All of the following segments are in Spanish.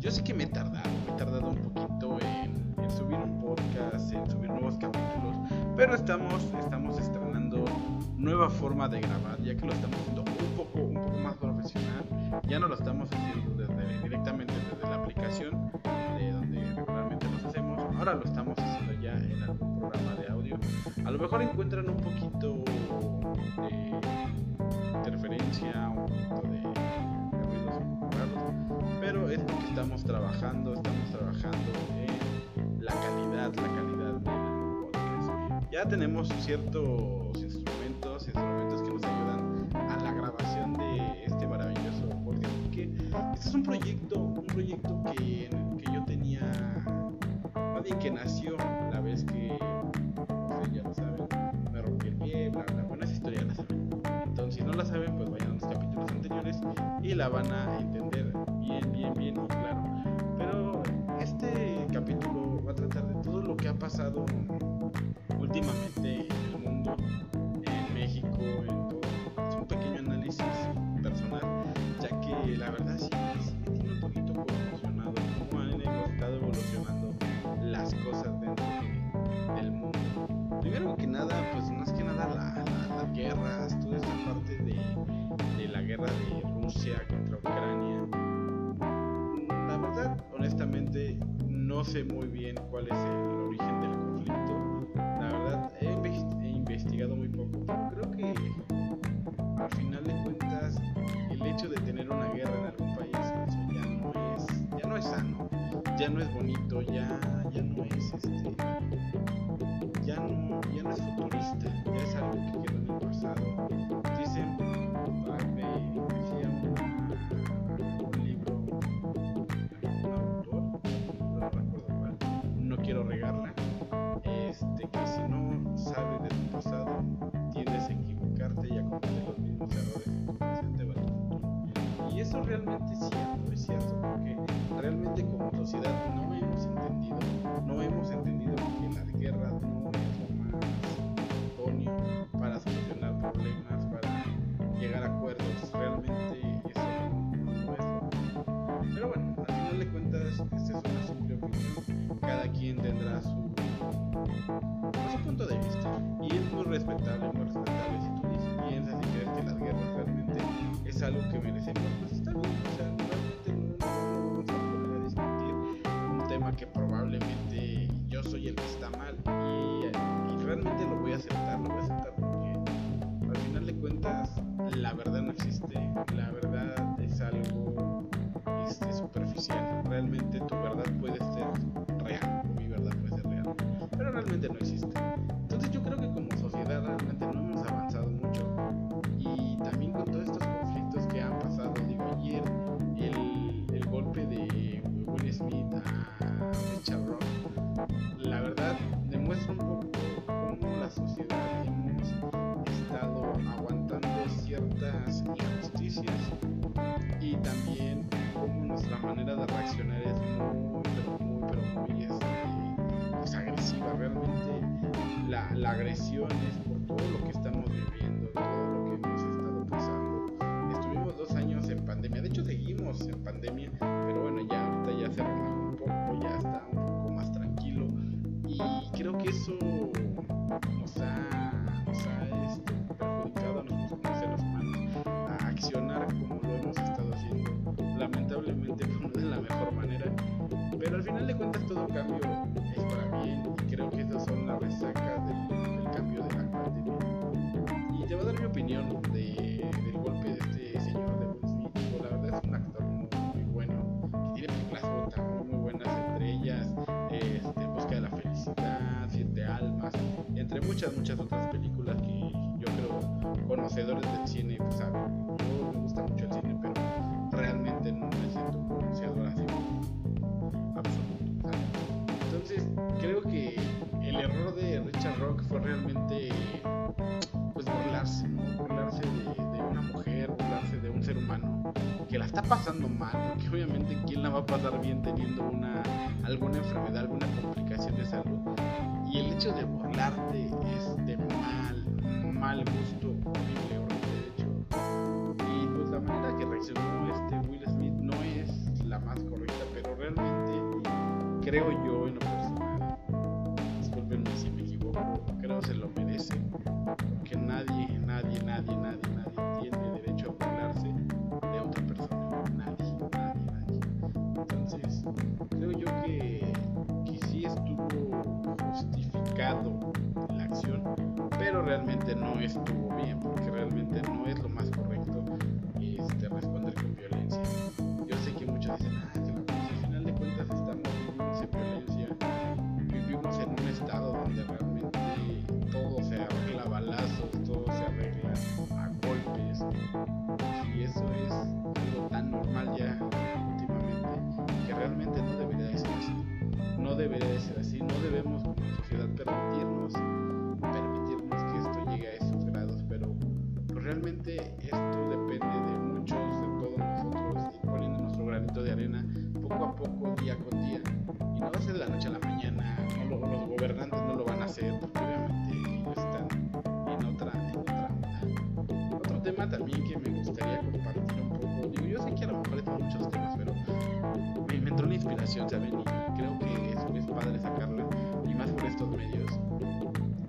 Yo sé que me he tardado, me he tardado un poquito en, subir un podcast, en subir nuevos capítulos, pero estamos, estamos estrenando nueva forma de grabar, ya que lo estamos haciendo un poco, un poco más profesional. Ya no lo estamos haciendo directamente desde la aplicación de donde regularmente los hacemos. Ahora lo estamos haciendo ya en algún programa de audio. A lo mejor encuentran un poquito estamos trabajando en la calidad, la calidad del podcast. Ya tenemos ciertos pasado últimamente en el mundo, en México, en todo. Es un pequeño análisis personal, ya que la verdad sí, me tiene un poquito conmocionado cómo han estado evolucionando las cosas dentro de- del mundo. Primero que nada, pues más que nada la- la- las guerras, toda esta parte de, de la guerra de Rusia contra Ucrania. La verdad, honestamente, no sé muy ya no es bonito, ya, ya no es este, realmente como aceptar, lo voy a aceptar porque al final de cuentas la verdad no existe. La verdad es algo este, superficial. Realmente tu verdad puede ser real, mi verdad puede ser real, pero realmente no existe. Manera de reaccionar es muy pero muy muy este, pues, agresiva realmente. La, la agresión es resacas del, del cambio de la pandemia y te voy a dar mi opinión de, del golpe de este señor de Will Smith. La verdad es un actor muy, muy bueno que tiene películas muy, muy buenas entre ellas este, busca de la felicidad Siete almas entre muchas muchas otras películas que yo creo conocedores del cine que la está pasando mal porque obviamente quién la va a pasar bien teniendo una alguna enfermedad alguna complicación de salud y el hecho de burlarte es de mal mal gusto horrible de hecho. Y pues la manera que reaccionó este Will Smith no es la más creo yo en lo personal, discúlpenme si me equivoco, creo se lo merece, porque nadie, nadie, nadie, nadie, nadie tiene derecho a burlarse realmente no estuvo bien, porque realmente no es lo más también que me gustaría compartir un poco, digo, yo sé que a lo mejor muchos temas, pero me, me entró la inspiración, ¿saben? Y creo que es, es padre sacarla, y más por estos medios.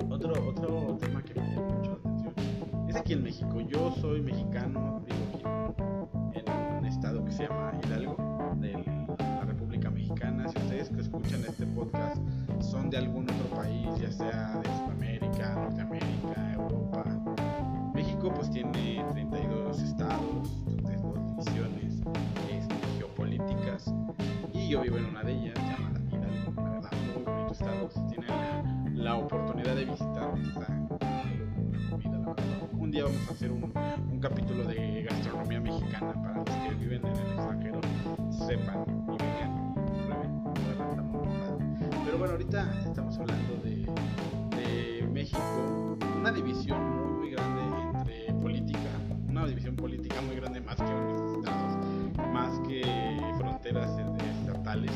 Otro, otro tema que me llama mucho la atención es aquí en México. Yo soy mexicano, aquí en un estado que se llama Hidalgo, de la República Mexicana. Si ustedes que escuchan este podcast son de algún otro país, ya sea de Sudamérica, Norteamérica, Europa, México pues tiene 32 estados, 32 divisiones este, geopolíticas y yo vivo en una de ellas llamada Hidalgo, la verdad, muy bonito estado, si tienen la, la oportunidad de visitar, está una comida. Un día vamos a hacer un, un capítulo de gastronomía mexicana para los que viven en el extranjero, sepan y padre. Pero bueno, ahorita estamos hablando de, de división política muy grande más que estados, más que fronteras estatales,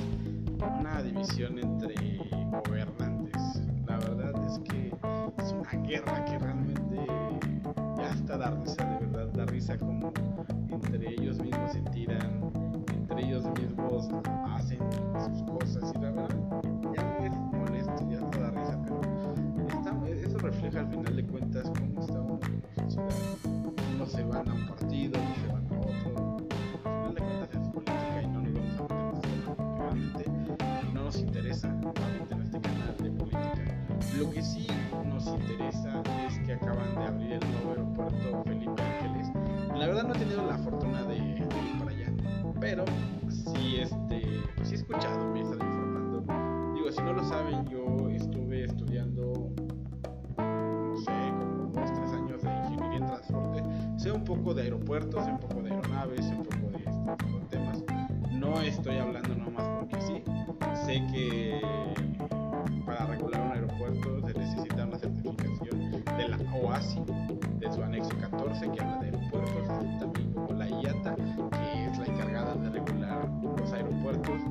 una división entre gobernantes. La verdad es que es una guerra que realmente ya hasta da risa, de verdad, da risa como entre ellos mismos se tiran, entre ellos mismos hacen sus cosas y la verdad ya es molesto, ya hasta da risa, pero eso refleja al final de cuentas cómo está como sociedad. Van a un partido, otros se van a otro. Al final es política y no nos vamos a meter realmente no nos interesa ahorita en este canal de política. Lo que sí nos interesa es que acaban de abrir el nuevo aeropuerto Felipe Ángeles. La verdad no he tenido la fortuna de, ir para allá, pero sí, este, pues sí he escuchado, me estado informando. Digo, si no lo saben, yo poco de aeropuertos, un poco de aeronaves, un poco de este tipo de temas. No estoy hablando nomás porque sí. Sé que para regular un aeropuerto se necesita una certificación de la OASI, de su anexo 14 que habla de aeropuertos, también como la IATA, que es la encargada de regular los aeropuertos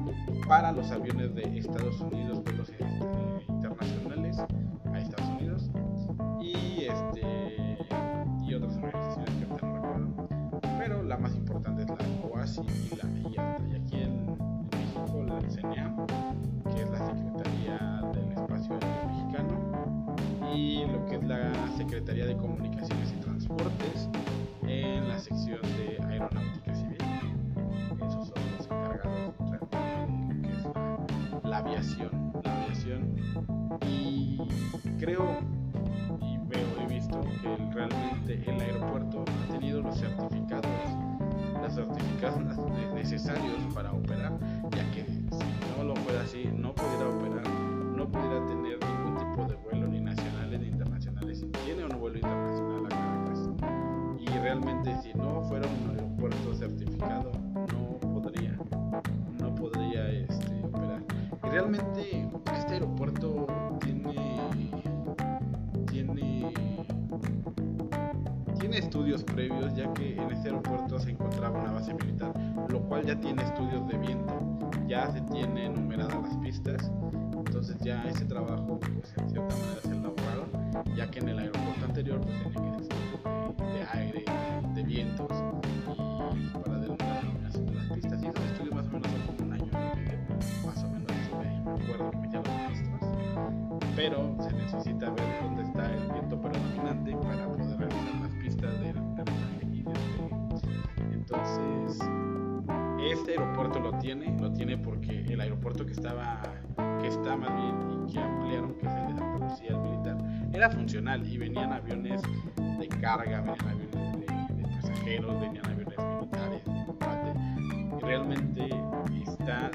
para los aviones de Estados Unidos, vuelos este, aviación. La aviación. Y creo y veo, he visto que realmente el aeropuerto ha tenido los certificados, los certificados ne- necesarios para operar, ya que si no lo fuera así, no pudiera operar, no pudiera tener Este aeropuerto tiene tiene tiene estudios previos ya que en este aeropuerto se encontraba una base militar lo cual ya tiene estudios de viento. Ya se tienen numeradas las pistas. Entonces ya ese trabajo pues en cierta manera se ahorraron ya que en el aeropuerto anterior pues tenía que estudios de, de aire de vientos y pero se necesita ver dónde está el viento predominante para poder realizar las pistas del aterrizaje y despegue. Entonces, este aeropuerto lo tiene, lo tiene porque el aeropuerto que estaba, que está más bien y que ampliaron, que es el de la policía militar, era funcional y venían aviones de carga, venían aviones de, de pasajeros, venían aviones militares de combate y realmente está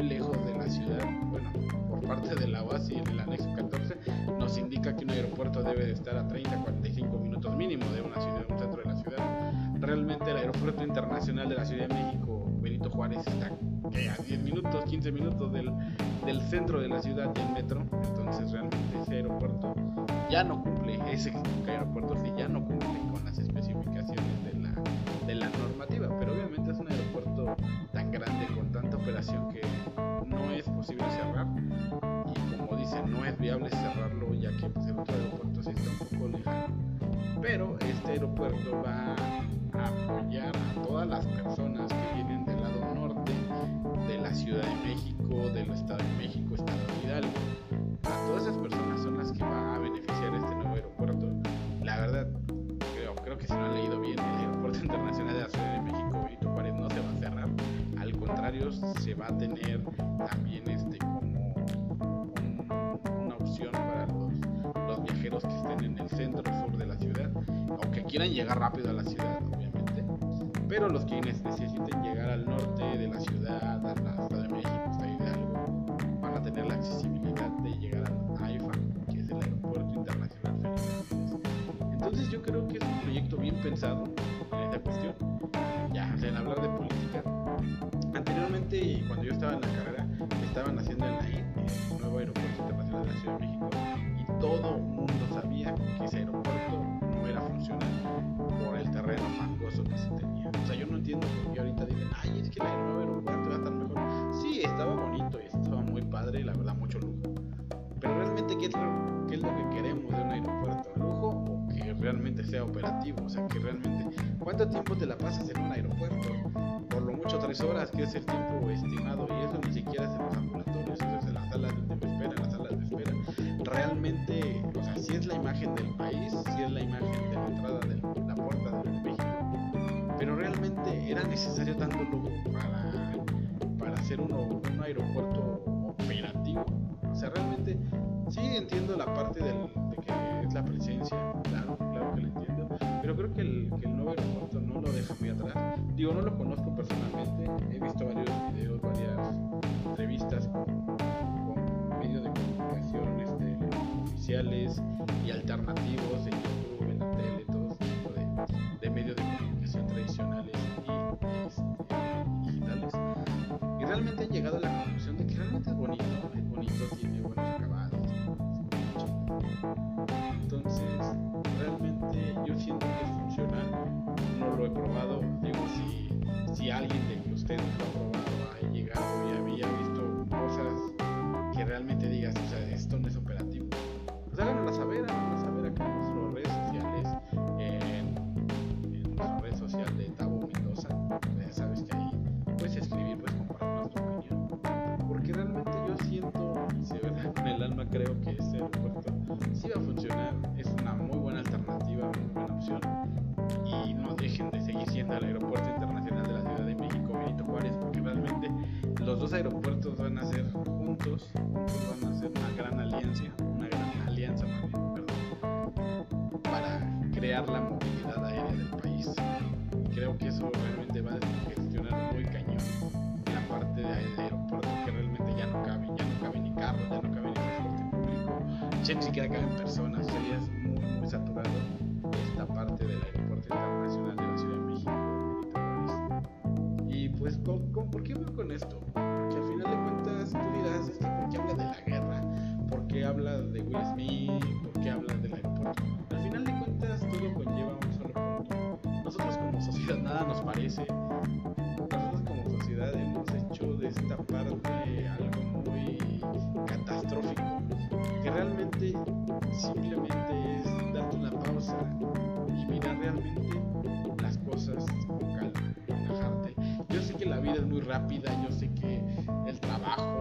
muy lejos de la ciudad. Bueno, por parte de la OASI en el anexo 14 nos indica que un aeropuerto debe de estar a 30 45 minutos mínimo de una ciudad, un centro de la ciudad. Realmente el aeropuerto internacional de la Ciudad de México, Benito Juárez, está a 10 minutos, 15 minutos del, del centro de la ciudad y el metro. Entonces realmente ese aeropuerto ya no cumple, ese aeropuerto sí ya no cumple con las especificaciones de la, de la normativa, pero obviamente es un aeropuerto tan grande con tanta operación que viable cerrarlo ya que pues, el otro aeropuerto sí está un poco lejano pero este aeropuerto va a apoyar a todas las personas que vienen del lado norte de la Ciudad de México, del Estado de México, Estado de Hidalgo a todas esas personas son las que va a beneficiar este nuevo aeropuerto. La verdad, creo, creo que si no han leído bien, el aeropuerto internacional de la Ciudad de México, Benito Juárez, no se va a cerrar. Al contrario, se va a tener también este llegar rápido a la ciudad, obviamente. Pero los que ne- necesiten llegar al norte de la ciudad, a la Estado de México, de Hidalgo, van a tener la accesibilidad de llegar al AIFA, que es el Aeropuerto Internacional Felipe. Entonces yo creo que es un proyecto bien pensado en esta cuestión. Ya, en hablar de política. Anteriormente, cuando yo estaba en la carrera, estaban haciendo el NAIN, el nuevo aeropuerto internacional de la Ciudad de México, y todo el mundo sabía que ese aeropuerto no era funcional por el terreno fangoso que se tenía. O sea, yo no entiendo por qué ahorita dicen, ay, es que el nuevo aeropuerto va a estar mejor. Sí, estaba bonito y estaba muy padre, la verdad, mucho lujo. Pero realmente, ¿qué es lo, qué es lo que queremos de un aeropuerto? ¿Lujo o que realmente sea operativo? O sea, que realmente, ¿cuánto tiempo te la pasas en un aeropuerto? Por lo mucho tres horas, que es el tiempo estimado, y eso ni siquiera es en los ambulatorios, eso es en las salas de espera, en las salas de espera. Realmente, si es la imagen del país, si es la imagen de la entrada de la puerta de México, pero realmente era necesario tanto lujo para, para hacer uno, un aeropuerto operativo. O sea, realmente sí entiendo la parte del- de que es la presencia, claro, claro que lo entiendo, pero creo que el, que el nuevo aeropuerto no lo deja muy atrás. Digo, no lo conozco personalmente, he visto varios videos, varias entrevistas alternativos en YouTube, en la tele, todo ese tipo de, de medios de comunicación tradicionales y este, digitales. Y realmente han llegado a la conclusión este aeropuerto sí va a funcionar. Es una muy buena alternativa, muy buena opción. Y no dejen de seguir siendo el aeropuerto internacional de la Ciudad de México, Benito Juárez, porque realmente los dos aeropuertos van a ser juntos, van a ser una gran alianza, una gran alianza para crear la pues, ¿con- con- ¿por qué voy con esto? Porque al final de cuentas tú dirás, es que ¿por qué habla de la guerra? ¿Por qué habla de Will Smith? ¿Por qué habla del aeropuerto? Al final de cuentas todo conlleva un solo punto. Nosotros como sociedad nada nos parece. Nosotros como sociedad hemos hecho de esta parte algo muy catastrófico. Que realmente simplemente rápida, yo sé que el trabajo,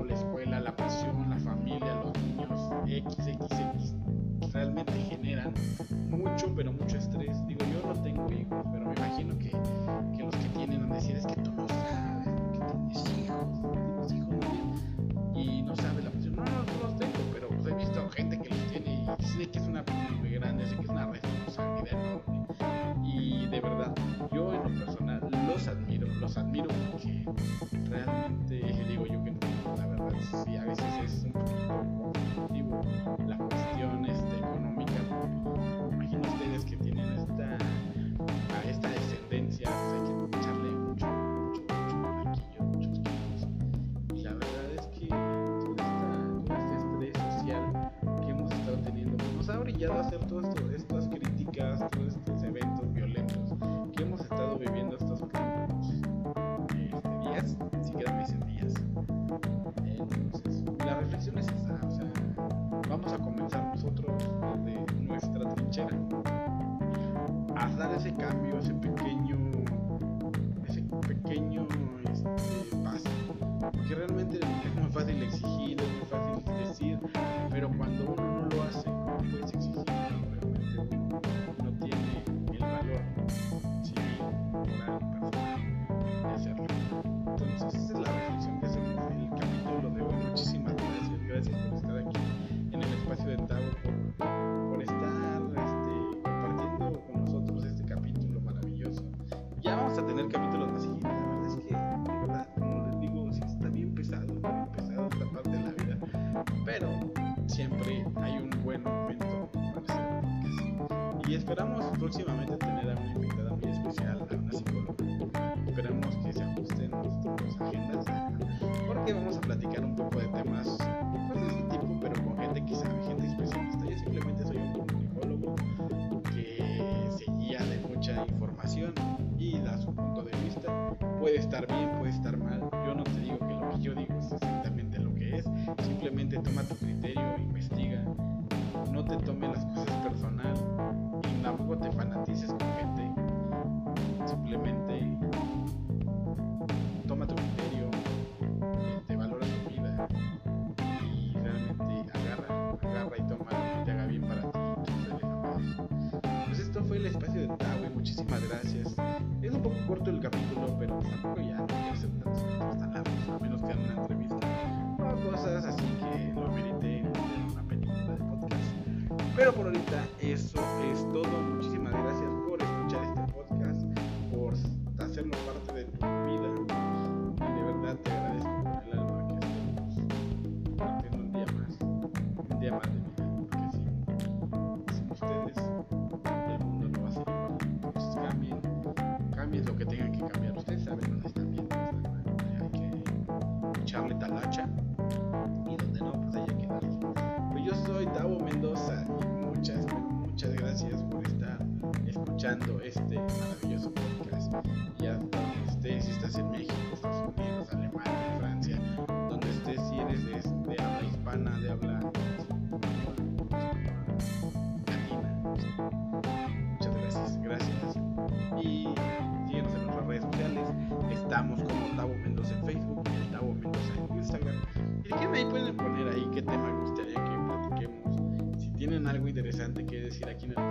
próximamente tener a una invitada muy especial, a una psicóloga. esperamos que se ajusten nuestras agendas, porque vamos a platicar un poco de temas pues, de este tipo, pero con gente que sabe, gente especialista. Yo simplemente soy un comunicólogo que se guía de mucha información y da su punto de vista. Puede estar bien, puede estar noticias con gente. Simplemente toma tu criterio, te valora tu vida y realmente agarra, agarra y toma lo que te haga bien para ti. Pues esto fue el espacio de Tawe, muchísimas gracias. Es un poco corto el capítulo, pero tampoco ya interesante que decir aquí en el